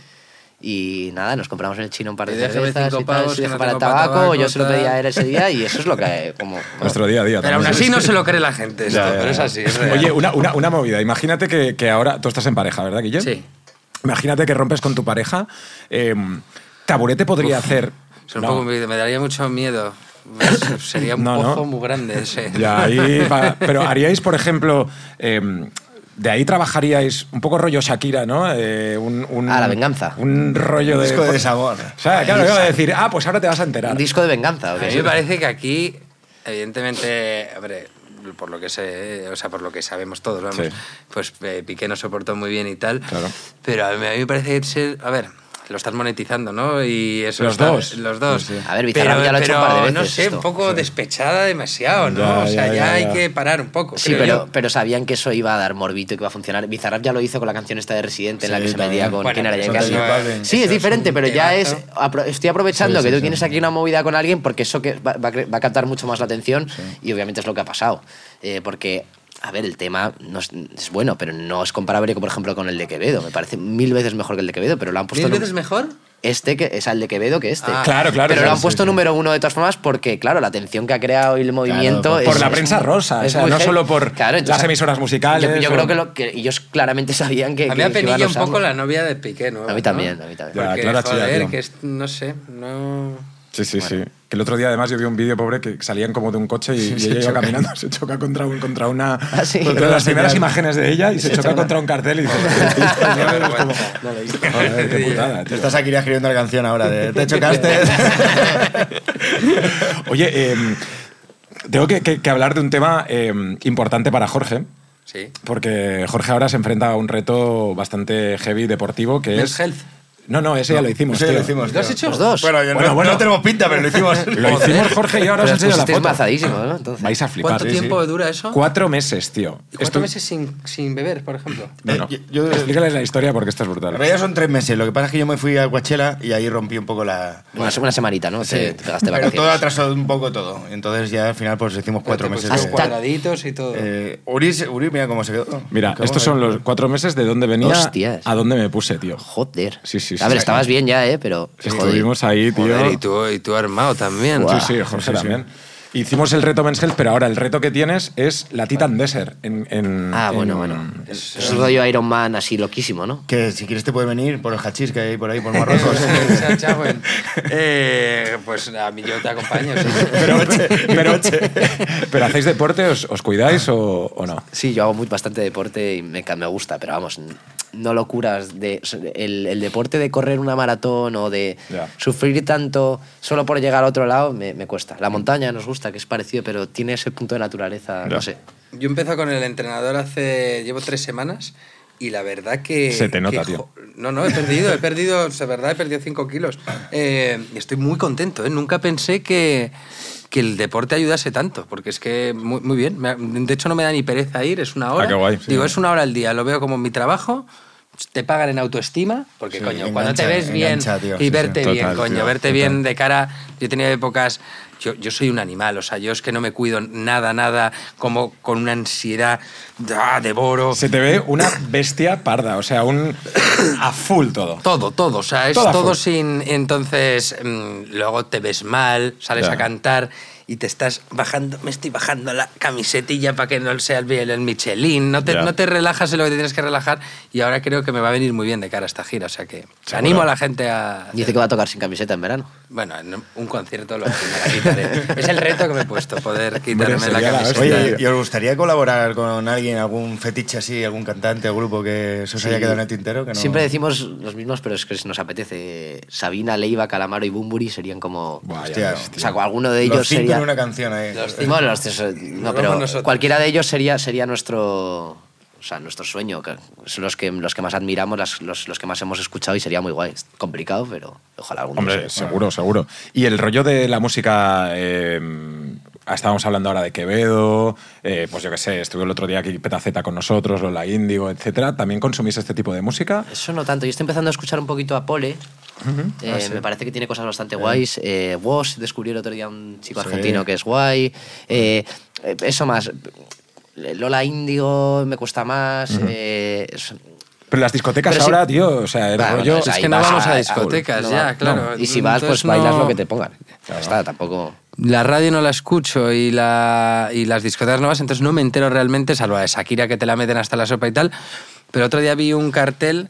Y nada, nos compramos en el chino un par de cervezas y tal, no para el tabaco, yo se lo tal. pedía a él ese día y eso es lo que... Como, Nuestro día a día. Pero aún así no se lo cree la gente esto, Ya, ya, pero es así. Es. Oye, una, una, una movida. Imagínate que, que ahora tú estás en pareja, ¿verdad, Guillem? Sí. Imagínate que rompes con tu pareja. eh, Taburete podría hacer. Es un No. poco- me daría mucho miedo. Sería un No, muy grande ese. Ya, ahí va. Pero haríais, por ejemplo, eh, de ahí trabajaríais un poco rollo Shakira, ¿no? Eh, un, un- Ah, la venganza. Un rollo de. Disco de desamor. O sea, claro, iba a decir, ah, pues ahora te vas a enterar. Un disco de venganza. ¿o A mí me parece que aquí, evidentemente, hombre, por lo que sé, o sea, por lo que sabemos todos, vamos, Sí. pues eh, Piqué no soportó muy bien y tal. Claro. Pero a mí, a mí me parece ser, a ver, lo estás monetizando, ¿no? Y eso Los está- dos. Los dos. Sí, sí. A ver, Bizarrap ya lo ha hecho un par de pero, no veces sé, esto. un poco despechada demasiado, ¿no? Ya, o sea, ya, ya, ya, hay ya. que parar un poco. Sí, creo pero, yo. pero sabían que eso iba a dar morbito y que iba a funcionar. Bizarrap ya lo hizo con la canción esta de Residente, en la Sí, que se metía con... Bueno, pero no Balvin. Sí, es diferente, pero ya es... Estoy aprovechando Sí, que sí, tú sí. tienes aquí una movida con alguien porque eso que va, va a captar mucho más la atención y obviamente es lo que ha pasado. Eh, porque... A ver, el tema no es, es bueno, pero no es comparable, por ejemplo, con el de Quevedo. Me parece mil veces mejor que el de Quevedo, pero lo han puesto... ¿Mil veces mejor? este que es el de Quevedo que este. Ah. Claro, claro, Pero claro, lo han sí, puesto sí. número uno de todas formas porque, claro, la atención que ha creado y el movimiento por- es- por la es- prensa rosa, o sea, no solo por Claro, las emisoras musicales Yo, yo o- creo que, lo, que ellos claramente sabían que. A mí que- me un poco la novia de Piqué, ¿no? A mí también, a mí también. Ya, Porque, joder, que es, no sé, no... Sí, sí, sí. Que el otro día además yo vi un vídeo pobre que salían como de un coche y, y ella iba caminando, se choca contra, un, contra una... Ah, sí. Contra las primeras Señal. imágenes de ella y se, choca contra un cartel y dice... No lo he visto. Joder, qué putada, Te tío. estás aquí escribiendo la canción ahora de Te chocaste. Oye, eh, tengo que, que- que hablar de un tema eh, importante para Jorge. Sí. Porque Jorge ahora se enfrenta a un reto bastante heavy deportivo que Men's es... Health. No, no, ese ya lo hicimos. Sí, tío. lo hicimos. ¿Lo has tío. hecho? Los dos. Bueno, yo Bueno, no, bueno. no tenemos pinta, pero lo hicimos. Lo hicimos Jorge y ahora os enseño la foto. mazadísimos, ¿no? Entonces. Vais a flipar. ¿Cuánto sí, sí. tiempo dura eso? Cuatro meses, tío. ¿Y cuántos Esto- meses sin, sin beber, por ejemplo? No, no. Eh, yo- yo- Explícales la historia porque esto es En brutal. realidad son tres meses. Lo que pasa es que yo me fui a Coachella y ahí rompí un poco la. Una, una semanita, ¿no? Sí. Te, te pegaste Pero todo atrasó un poco todo. Entonces ya al final pues hicimos cuatro meses. Hasta- cuadraditos y todo. Eh, Uri, se- Uri, mira cómo se quedó. Mira, estos bueno. son los cuatro meses de dónde venía Hostias. a dónde me puse, tío. Joder. Sí, sí, sí. A ver, estabas bien ya, ¿eh? Pero. joder. Estuvimos ahí, tío. Joder, y tú, y tú armado también. Sí, sí, Jorge también. Hicimos el reto Men's Health, pero ahora el reto que tienes es la Titan Desert. En, en- Ah, bueno, en- bueno. Es, es un rollo Iron Man así loquísimo, ¿no? Que si quieres te puedes venir por el hachís que hay por ahí, por Marruecos. Eh, pues a mí yo te acompaño. sí. Pero, pero, pero ¿hacéis deporte? ¿Os, os cuidáis o, o no? Sí, yo hago muy, bastante deporte y me, me gusta, pero vamos, no locuras. De, el, el deporte de correr una maratón o de sufrir tanto solo por llegar al otro lado me, me cuesta. La montaña nos gusta, que es parecido, pero tiene ese punto de naturaleza, no sé. Yo empecé con el entrenador hace. Llevo tres semanas y la verdad que. Se te nota, que, tío. No, no, he perdido, he perdido, de verdad, he perdido cinco kilos. Eh, y estoy muy contento, ¿eh? Nunca pensé que, que el deporte ayudase tanto, porque es que muy, muy bien. De hecho, no me da ni pereza ir, es una hora. Ah, qué guay, sí. Digo, es una hora al día, lo veo como mi trabajo. Te pagan en autoestima, porque Sí, coño, cuando te ves bien engancha, tío, y sí, verte sí. bien, Total, coño, tío, verte total. bien de cara. Yo he tenido épocas. Yo, yo soy un animal, o sea, yo es que no me cuido nada, nada, como con una ansiedad, ah, devoro. Se te ve una bestia parda, o sea, un a full todo. Todo, todo, o sea, es Todo sin. Entonces, mm, luego te ves mal, sales Ya. a cantar y te estás bajando, me estoy bajando la camisetilla para que no sea el, el Michelin, no te, no te relajas en lo que te tienes que relajar y ahora creo que me va a venir muy bien de cara a esta gira, o sea que animo a la gente a... Dice que va a tocar sin camiseta en verano. Bueno, en un concierto lo, es el reto que me he puesto, poder quitarme la camiseta. Oye, ¿y os gustaría colaborar con alguien, algún fetiche así, algún cantante o grupo que se os haya Sí. quedado en el tintero? Que no... Siempre decimos los mismos, pero es que nos apetece. Sabina, Leiva, Calamaro y Bumburi serían como. Buah, Hostia, o sea, alguno de ellos Los cinco sería. en una canción ahí. Los cinco. Los tres, no, Nos pero nosotros. cualquiera de ellos sería, sería nuestro, o sea, nuestro sueño. que son los que, los que más admiramos, las- los, los que más hemos escuchado y sería muy guay. Es complicado, pero ojalá algún Hombre, seguro, seguro. Y el rollo de la música. eh, estábamos hablando ahora de Quevedo, eh, pues yo qué sé, estuvo el otro día aquí Petaceta con nosotros, Lola Índigo, etcétera. ¿También consumís este tipo de música? Eso no tanto. Yo estoy empezando a escuchar un poquito a Pole. Eh, Me parece que tiene cosas bastante guays. Eh, Woz, descubrí el otro día un chico Sí. argentino que es guay. Eso más. Lola Índigo me cuesta más. eh, es- Pero las discotecas Pero ahora, tío, o sea, el Claro, rollo... o sea, Es que no vas vamos a a- discotecas, no, ya, no. claro. Y si vas, pues bailas no- lo que te pongan. Ya está, tampoco... La radio no la escucho y, la, y las discotecas nuevas, entonces no me entero realmente, salvo de Shakira que te la meten hasta la sopa y tal. Pero otro día vi un cartel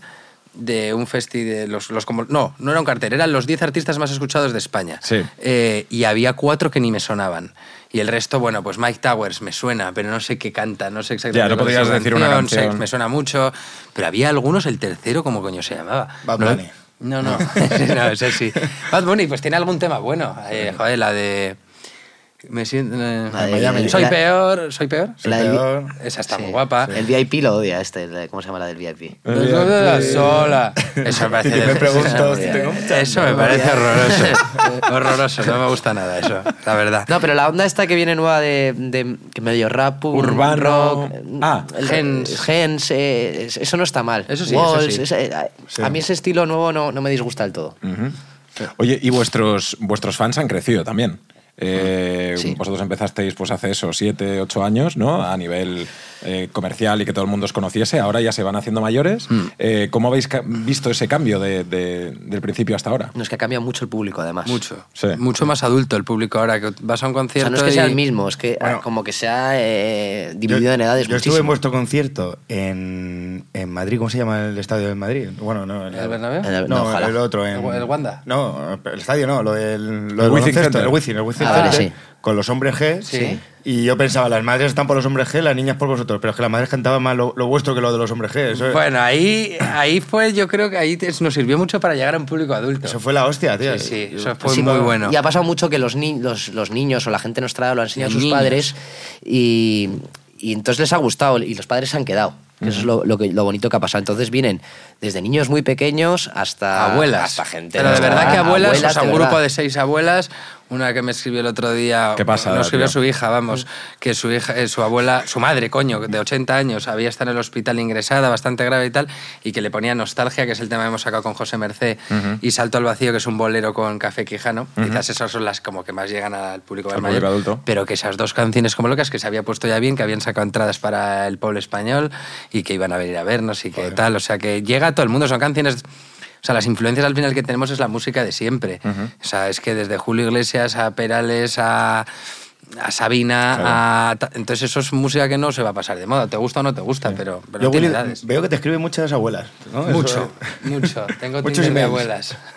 de un festi de los, los como- no, no era un cartel, eran los 10 artistas más escuchados de España. Sí. Eh, y había cuatro que ni me sonaban. Y el resto, bueno, pues Mike Towers me suena, pero no sé qué canta, no sé exactamente. Ya, no podrías decir una sé- canción. me suena mucho. Pero había algunos, el tercero, como coño se llamaba. Bad no, Bunny. no, no, no, ese sí. Bad Bunny, pues tiene algún tema bueno. Eh, joder, la de. Me siento. eh, soy la- peor, soy peor. La del- Peor. Esa está Sí. muy guapa. El VIP lo odia, este, ¿cómo se llama la del VIP? Después de la sola. Eso me parece. Y me pregunto tengo mucha Eso me parece horroroso. horroroso, no me gusta nada eso, la verdad. No, pero la onda esta que viene nueva de, de que medio rap, un Urbano. rock, Ah, el- Gens. gens, eh, es- eso no está mal. Eso sí, eso Walls, sí. ese- a- Sí. A mí ese estilo nuevo no, no me disgusta del todo. Oye, y vuestros, vuestros fans han crecido también. Eh, Sí. Vosotros empezasteis pues hace eso, siete, ocho años, ¿no? A nivel eh, comercial y que todo el mundo os conociese. Ahora ya se van haciendo mayores. Mm. Eh, ¿Cómo habéis ca- visto ese cambio de- de- del principio hasta ahora? No es que ha cambiado mucho el público, además. Mucho. Sí. Mucho más adulto el público ahora, que vas a un O sea, concierto. no es que sea y- el mismo, es que ah, Bueno. como que se ha eh, dividido en edades Yo estuve en vuestro concierto en, en Madrid. ¿Cómo se llama el estadio de Madrid? Bueno, no. ¿El Bernabéu? El- No, no, ojalá. el otro. En, ¿El- el Wanda? No, el estadio no, lo del, lo El del Wizzing Center. El Wizzing, el Wizzing Ah, vale, Center, sí. Con los hombres G. Sí. Y yo pensaba, las madres están por los hombres G, las niñas por vosotros. Pero es que las madres cantaban más lo, lo vuestro que lo de los hombres G. Eso, Bueno, ahí, ahí fue, yo creo que ahí te- nos sirvió mucho para llegar a un público adulto. eso fue la hostia, tío. Sí, sí, eso fue Sí, muy bueno. Y ha pasado mucho que los, ni- los, los niños o la gente nuestra lo han enseñado a sus niños. padres y, y entonces les ha gustado y los padres se han quedado. Que Eso es lo, lo, que, lo bonito que ha pasado. Entonces vienen desde niños muy pequeños hasta abuelas. hasta gente. Pero de verdad que abuelas, o sea, un verdad. grupo de seis abuelas, una que me escribió el otro día, ¿Qué pasa, no escribió tío? su hija, vamos, que su hija, eh, su abuela, su madre, coño, de 80 años, había estado en el hospital ingresada, bastante grave y tal, y que le ponía nostalgia, que es el tema que hemos sacado con José Mercé, y Salto al vacío, que es un bolero con Café Quijano. Quizás esas son las como que más llegan al público, Al mayor, adulto. Pero que esas dos canciones como locas, que se había puesto ya bien, que habían sacado entradas para el pueblo español y que iban a venir a vernos y que tal. O sea, que llega a todo el mundo. Son canciones. O sea, las influencias al final que tenemos es la música de siempre. O sea, es que desde Julio Iglesias a Perales a, a Sabina, a entonces eso es música que no se va a pasar de moda. Te gusta o no te gusta, pero, pero Yo, no tiene Willy, edades. veo que te escriben muchas abuelas. ¿no? Eso- Mucho, mucho. Tengo Muchos Tinder de abuelas.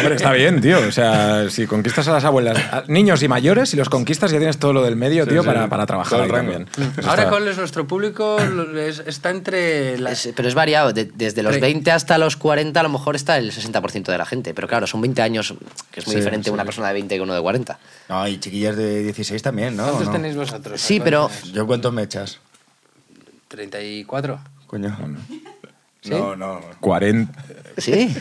Hombre, está bien, tío. O sea, si conquistas a las abuelas, a niños y mayores, si los conquistas ya tienes todo lo del medio, tío, sí. para, para trabajar ahí también. Eso Ahora, ¿cuál es nuestro público? Es- está entre... la- Es- pero es variado. de- desde los Tre- 20 hasta los 40 a lo mejor está el 60% de la gente. Pero claro, son 20 años, que es muy Sí, diferente sí. una persona de 20 que uno de 40. No, y chiquillas de 16 también, ¿no? ¿Cuántos ¿No? tenéis vosotros? Sí, pero-. ¿Yo cuántos me echas? 34. Coño. ¿Sí? No, no. 40. Sí.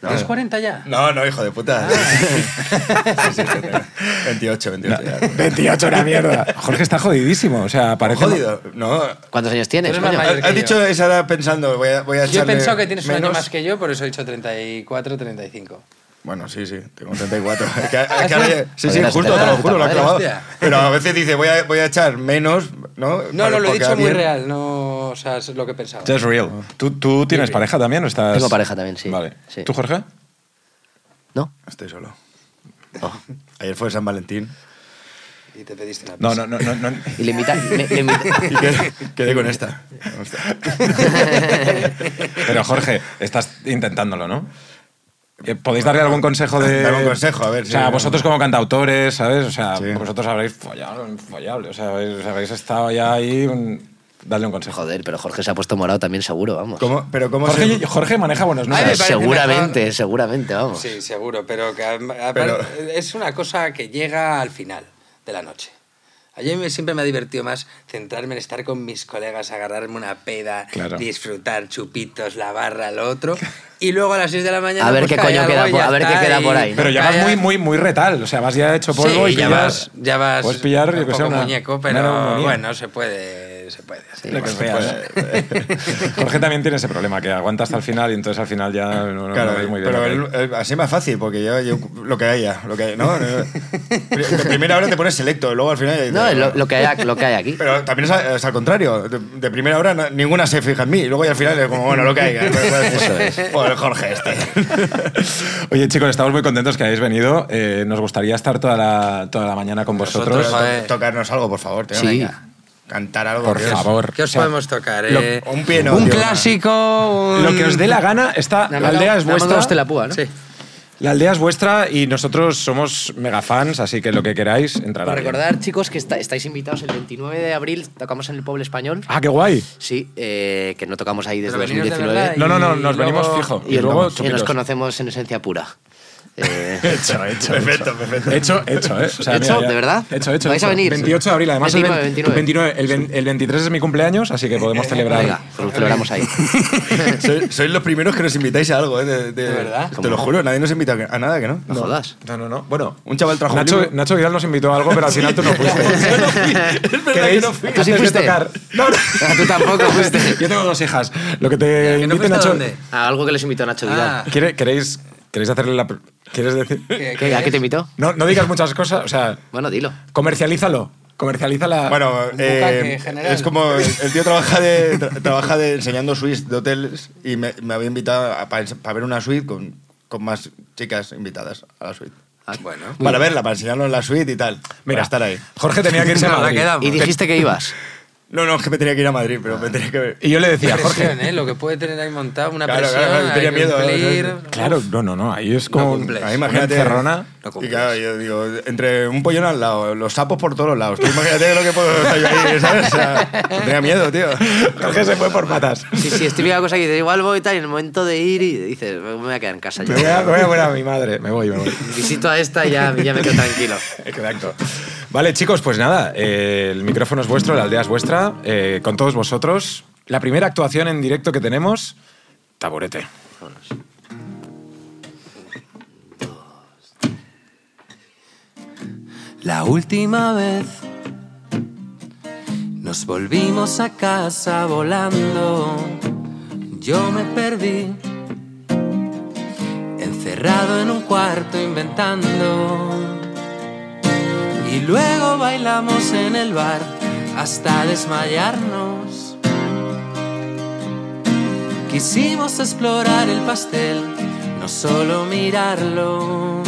¿Tienes 40 ya? No, no, hijo de puta. Sí, sí, sí, tengo 28, 28 ya. 28 era mierda. Jorge está jodidísimo. O sea, parece. Jodido. No. ¿Cuántos años tienes? Coño? Has has yo. dicho esa edad pensando, voy a, voy a Yo he pensado que tienes un año menos. más que yo, por eso he dicho 34, 35. Bueno, sí, sí, tengo 34. Es que- es que ¿Ah, sí? ahora- sí, sí, justo, te lo juro, lo ha madre, clavado. hostia. Pero a veces dice, voy a, voy a echar menos, ¿no? No, Para- no, lo he dicho muy real, no, o sea, es lo que pensaba. Just real. ¿Tú, tú tienes pareja también o estás.? Tengo pareja también, sí. Vale. Sí. ¿Tú, Jorge? ¿No? Estoy solo. Oh. Ayer fue San Valentín Y te pediste una No, pizza. no, no. no, no. Y le invita, le- le invita- y quedé, quedé con esta. Pero, Jorge, estás intentándolo, ¿no? Eh, ¿Podéis darle algún consejo de.? Un consejo, a ver, O sea, sí. vosotros como cantautores, ¿sabes? O sea, Sí. vosotros habréis follado, infollable. O sea, habéis, habéis estado ya ahí. un- Dale un consejo. Joder, pero Jorge se ha puesto morado también seguro, vamos. ¿Cómo, pero cómo Jorge, se... Jorge maneja buenos números. seguramente, mejor. seguramente, vamos. Sí, seguro, pero que a- a- Pero- es una cosa que llega al final de la noche. A mí siempre me ha divertido más centrarme en estar con mis colegas, agarrarme una peda, Claro. disfrutar chupitos, la barra, lo otro. Y luego a las 6 de la mañana. A ver pues, qué coño queda por- a ver qué queda por ahí, ¿no? Pero ya vas muy, muy, muy retal. O sea, vas ya hecho polvo sí, y ya pillas- vas, ya vas Puedes pillar, yo un que sé, una. muñeco, pero bueno, se puede. Se puede. hacer. Lo que feas. Jorge también tiene ese problema, que aguanta hasta el final y entonces al final ya no, no- Claro, no muy bien. pero el- el- así más fácil, porque yo, yo- lo que haya, lo que haya, ¿no? De primera hora te pones selecto, y luego al final... ya dices, No, lo, lo que hay, lo que hay aquí. Pero también es, al contrario. De, de primera hora no- ninguna se fija en mí. Y luego ya al final es como, bueno, lo que haya. Eso es. Jorge este. Oye, chicos, estamos muy contentos que hayáis venido. Eh, nos gustaría estar toda la, toda la mañana con vosotros. Nosotros, joder. Tocarnos algo, por favor. tío, Sí. venga. Cantar algo. Por favor. ¿Qué os O sea, podemos tocar? lo- eh? un piano, Un clásico. un- Lo que os dé la gana, esta, Nada la aldea es vuestra. de la púa, ¿no? Sí. La aldea es vuestra y nosotros somos mega fans, así que lo que queráis, entrará. Bien. recordar, chicos, que está- estáis invitados el 29 de abril, tocamos en el Pueblo Español. Ah, qué guay. Sí, eh, que no tocamos ahí desde Pero venimos de 2019. verdad y No, no, no, nos luego- venimos fijo. y, luego y nos conocemos en esencia pura. Eh, Hecho, hecho. Perfecto, hecho. perfecto. Hecho, hecho, ¿eh? O sea, ¿Hecho? mira, ya- ¿De verdad? Hecho, hecho. ¿Vais a venir? 28 de abril, además. el 29, 20 29. el, el 23 es mi cumpleaños, así que podemos celebrar. venga, lo celebramos ahí. Sois, sois los primeros que nos invitáis a algo, ¿eh? De, de- verdad? Te lo juro, nadie nos invita a nada, que no. No jodas. No, no, no. Bueno, Un chaval trajo un Nacho. Nacho Vidal nos invitó a algo, pero al final tú no fuiste. ¿Queréis? ¿Tú sí Antes de fuiste? tocar- No, no. Ah, tú tampoco fuiste. Yo tengo dos hijas. Lo que te ¿Que no invite Nacho. dónde? A algo que les invitó Nacho Vidal. Ah. ¿Quiere- ¿Queréis, ¿Queréis hacerle la. pr- ¿Quieres decir? ¿Qué- ¿Qué, ¿A qué te invitó? No, no digas muchas cosas, o sea, Bueno, dilo. comercialízalo. Comercialízala. Bueno, bucaque eh, general. es como el, el tío trabaja de tra- trabaja de enseñando suites de hoteles y me, me había invitado para ver una suite con, con más chicas invitadas a la suite. Ah, Bueno. Para verla, para enseñarnos la suite y tal. Mira, para estar ahí. Jorge tenía que irse a Madrid. Y dijiste que ibas. No, no, es que me tenía que ir a Madrid, pero me tenía que ver. Y yo le decía, Presión, Jorge. ¿eh? Lo que puede tener ahí montado, una Claro, presión, claro, claro, tenía miedo, cumplir. ¿sabes? Claro, no, no, no. Ahí es como una Ahí imagínate. encerrona. No y claro, yo digo, entre un pollón al lado, los sapos por todos lados. Tú imagínate lo que puedo estar yo ahí, ¿sabes? O sea, tenía miedo, tío. Jorge se fue por patas. Sí, sí, es típica cosa que dices, igual voy y tal, y en el momento de ir y dices, me voy a quedar en casa Me voy, a, voy a ver a mi madre. Me voy, me voy. Visito a esta y ya, ya me quedo tranquilo. Exacto. Vale, chicos, pues nada, eh, el micrófono es vuestro, la aldea es vuestra, eh, con todos vosotros. La primera actuación en directo que tenemos, taburete. La última vez nos volvimos a casa volando. Yo me perdí, encerrado en un cuarto inventando. Y luego bailamos en el bar hasta desmayarnos. Quisimos explorar el pastel, no solo mirarlo.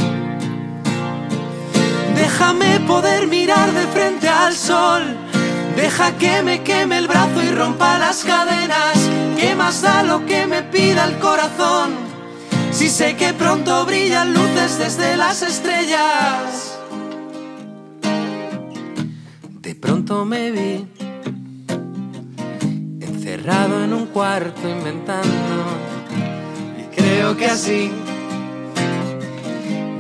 Déjame poder mirar de frente al sol. Deja que me queme el brazo y rompa las cadenas. ¿Qué más da lo que me pida el corazón? Si sé que pronto brillan luces desde las estrellas. Me vi encerrado en un cuarto inventando. Y creo que así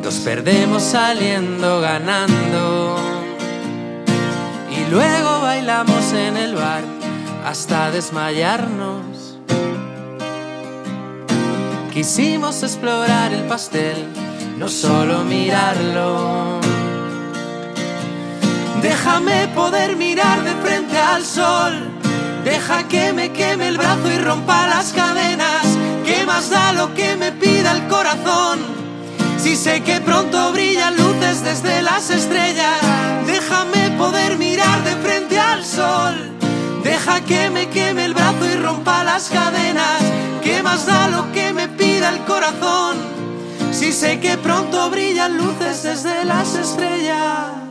nos perdemos saliendo ganando. Y luego bailamos en el bar hasta desmayarnos. Quisimos explorar el pastel, no solo mirarlo. Déjame poder mirar de frente al sol. Deja que me queme el brazo y rompa las cadenas. ¿Qué más da lo que me pida el corazón? Si sé que pronto brillan luces desde las estrellas, déjame poder mirar de frente al sol. Deja que me queme el brazo y rompa las cadenas. ¿Qué más da lo que me pida el corazón? Si sé que pronto brillan luces desde las estrellas.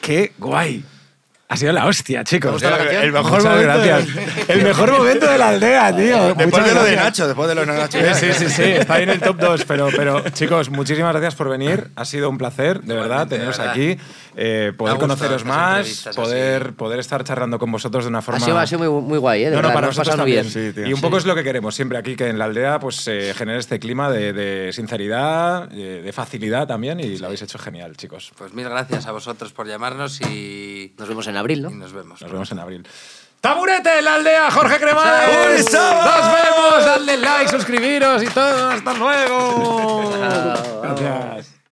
¡Qué guay! Ha sido la hostia, chicos. canción? El mejor Muchas momento gracias. El mejor momento de la aldea, tío. Después Muchas de lo de gracias. Nacho, después de lo de Nacho. Sí, sí, sí, sí, está ahí en el top 2, pero, pero chicos, muchísimas gracias por venir. Ha sido un placer, de verdad, de teneros verdad. aquí, eh, poder conoceros más, poder, poder estar charlando con vosotros de una Ha forma... sido, ha sido muy, muy guay, ¿eh? De No, no, verdad, para nos nosotros también. bien. Sí, tío. y un poco es lo que queremos siempre aquí, que en la aldea pues se genere este clima de, de sinceridad, de, de facilidad también, y lo habéis hecho genial, chicos. Pues mil gracias a vosotros por llamarnos y, Nos vemos en abril, ¿no? y nos vemos. Nos vemos en abril. Taburete en la aldea, Jorge Cremades. Nos vemos, dadle like, suscribiros y todo. Hasta luego. Gracias.